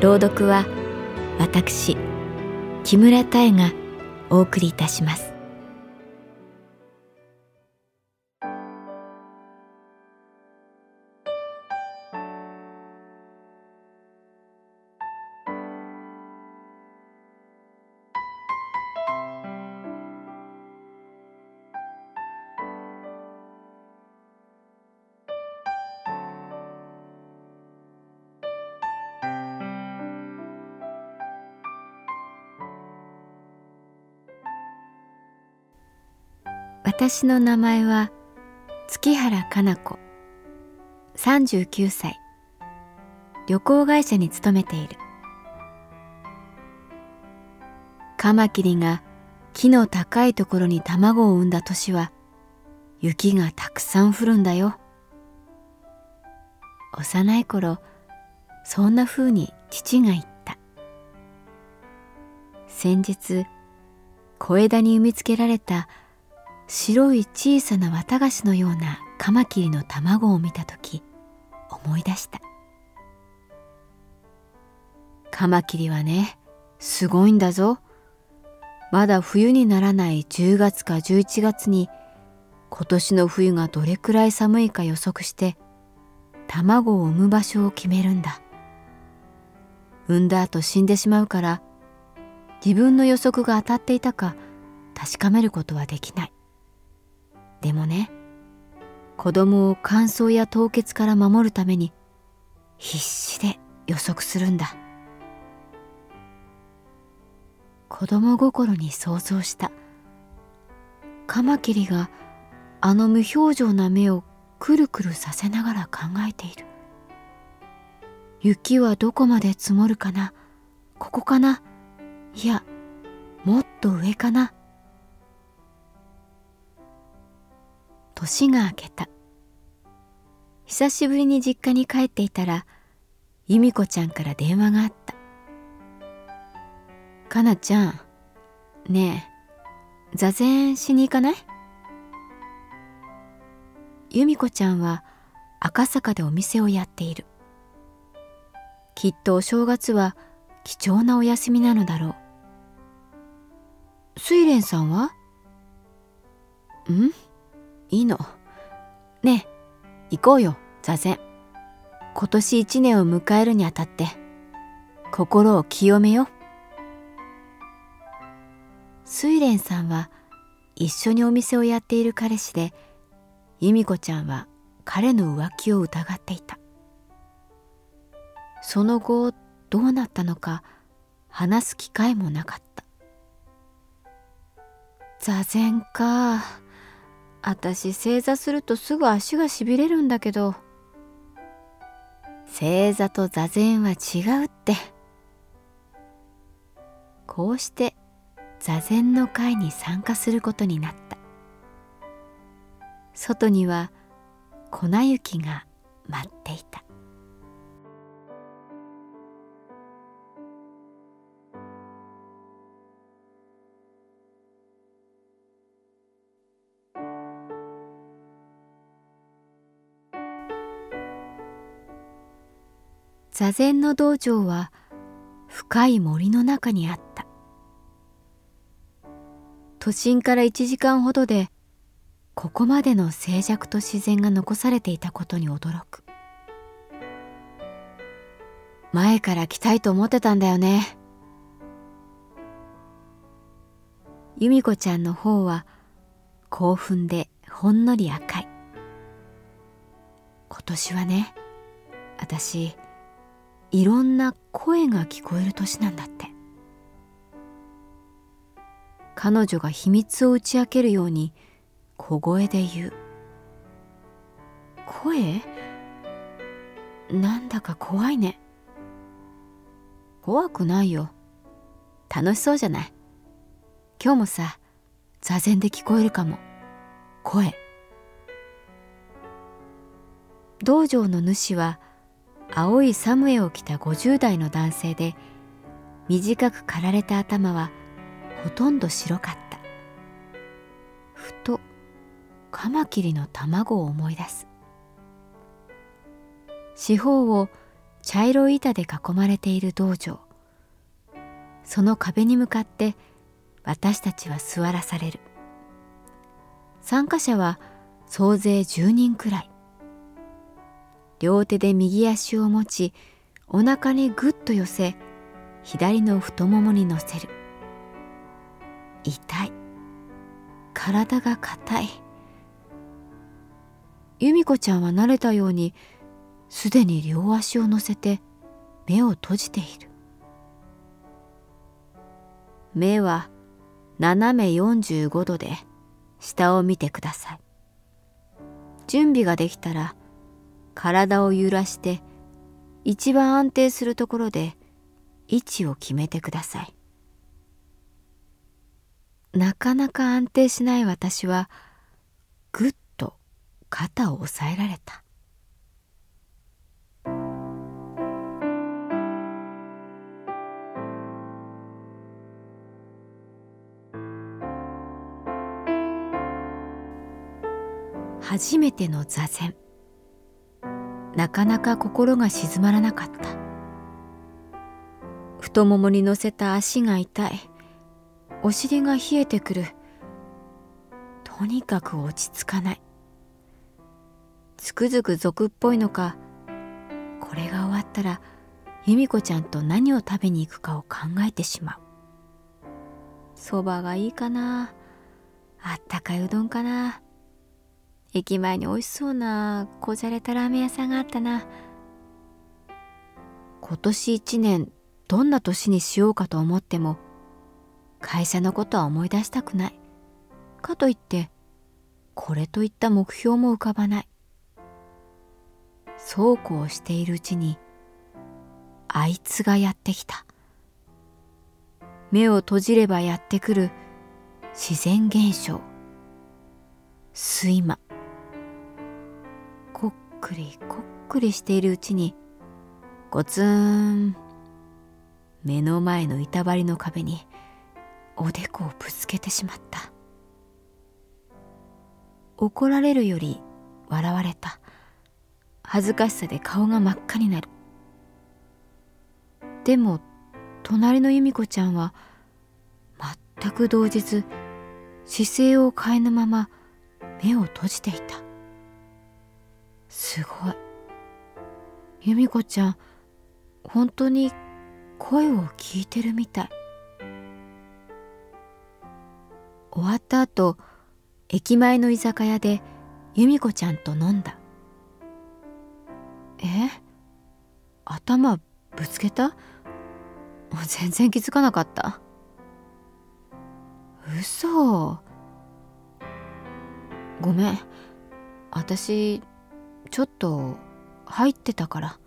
朗読は私木村多江がお送りいたします。私の名前は月原かな子。39歳。旅行会社に勤めている。カマキリが木の高いところに卵を産んだ年は雪がたくさん降るんだよ。幼い頃そんな風に父が言った。先日小枝に産みつけられた白い小さな綿菓子のようなカマキリの卵を見た時思い出した。カマキリはねすごいんだぞ。まだ冬にならない10月か11月に今年の冬がどれくらい寒いか予測して卵を産む場所を決めるんだ。産んだ後死んでしまうから自分の予測が当たっていたか確かめることはできない。でもね子供を乾燥や凍結から守るために必死で予測するんだ。子供心に想像した。カマキリがあの無表情な目をくるくるさせながら考えている。雪はどこまで積もるかな？ここかな？いやもっと上かな？年が明けた。久しぶりに実家に帰っていたら由美子ちゃんから電話があった「かなちゃんねえ座禅しに行かない?」由美子ちゃんは赤坂でお店をやっている。きっとお正月は貴重なお休みなのだろう。睡蓮さんは？ん？いいの。ねえ、行こうよ、座禅。今年一年を迎えるにあたって、心を清めよ。睡蓮さんは一緒にお店をやっている彼氏で、由美子ちゃんは彼の浮気を疑っていた。その後どうなったのか話す機会もなかった。座禅か。あたし正座するとすぐ足がしびれるんだけど。正座と座禅は違うって。こうして座禅の会に参加することになった。外には粉雪が舞っていた。座禅の道場は深い森の中にあった都心から1時間ほどでここまでの静寂と自然が残されていたことに驚く前から来たいと思ってたんだよね。由美子ちゃんの方は興奮でほんのり赤い。今年はね、私、いろんな声が聞こえる年なんだって。彼女が秘密を打ち明けるように小声で言う。声？なんだか怖いね。怖くないよ。楽しそうじゃない？今日もさ、座禅で聞こえるかも。声。道場の主は青いサムエを着た50代の男性で短く刈られた頭はほとんど白かった。ふとカマキリの卵を思い出す。四方を茶色い板で囲まれている道場。その壁に向かって私たちは座らされる。参加者は総勢10人くらい。両手で右足を持ちお腹にぐっと寄せ左の太ももに乗せる。痛い。体が硬い。由美子ちゃんは慣れたようにすでに両足を乗せて目を閉じている。目は斜め45度で下を見てください。準備ができたら体を揺らして一番安定するところで位置を決めてください。なかなか安定しない私はぐっと肩を押さえられた。初めての座禅なかなか心が静まらなかった。太ももに乗せた足が痛い。お尻が冷えてくる。とにかく落ち着かない。つくづく俗っぽいのかこれが終わったら由美子ちゃんと何を食べに行くかを考えてしまう。そばがいいかな。あったかいうどんかな。駅前に美味しそうなこじゃれたラーメン屋さんがあったな。今年一年どんな年にしようかと思っても会社のことは思い出したくない。かといってこれといった目標も浮かばない。そうこうしているうちにあいつがやってきた。目を閉じればやってくる自然現象。睡魔。くりこっくりしているうちにゴツン目の前の板張りの壁におでこをぶつけてしまった。怒られるより笑われた。恥ずかしさで顔が真っ赤になる。でも隣の由美子ちゃんは全く動じず姿勢を変えぬまま目を閉じていた。すごい。由美子ちゃん本当に声を聞いてるみたい。終わった後駅前の居酒屋で由美子ちゃんと飲んだ。え？頭ぶつけた？全然気づかなかった？嘘。ごめん。私ちょっと入ってたから。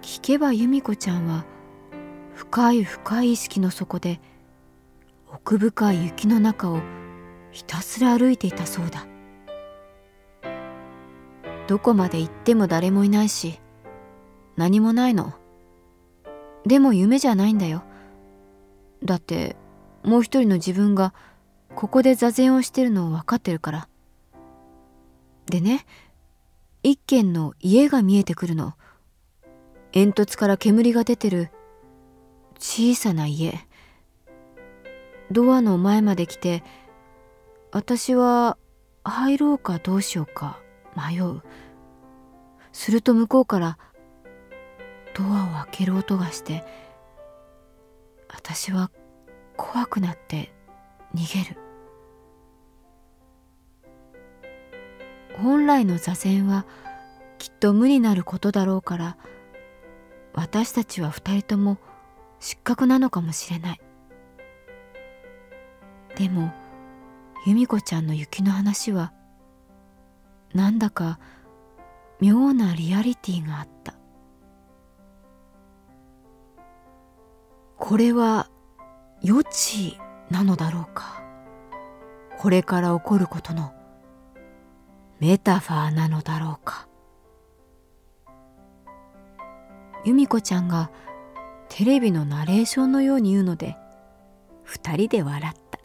聞けば由美子ちゃんは深い深い意識の底で奥深い雪の中をひたすら歩いていたそうだ。どこまで行っても誰もいないし何もないの。でも夢じゃないんだよ。だってもう一人の自分がここで座禅をしてるのを分かってるから。でね一軒の家が見えてくるの。煙突から煙が出てる小さな家。ドアの前まで来て私は入ろうかどうしようか迷う。すると向こうからドアを開ける音がして私は怖くなって逃げる。本来の座禅はきっと無になることだろうから私たちは二人とも失格なのかもしれない。でも由美子ちゃんの雪の話はなんだか妙なリアリティがあった。これは予知なのだろうか。これから起こることのメタファーなのだろうか。由美子ちゃんがテレビのナレーションのように言うので二人で笑った。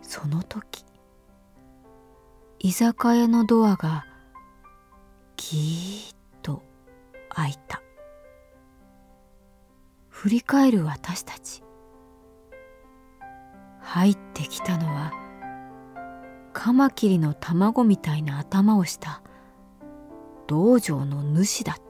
その時居酒屋のドアがギーッと開いた。振り返る私たち。入ってきたのはカマキリの卵みたいな頭をした。道場の主だった。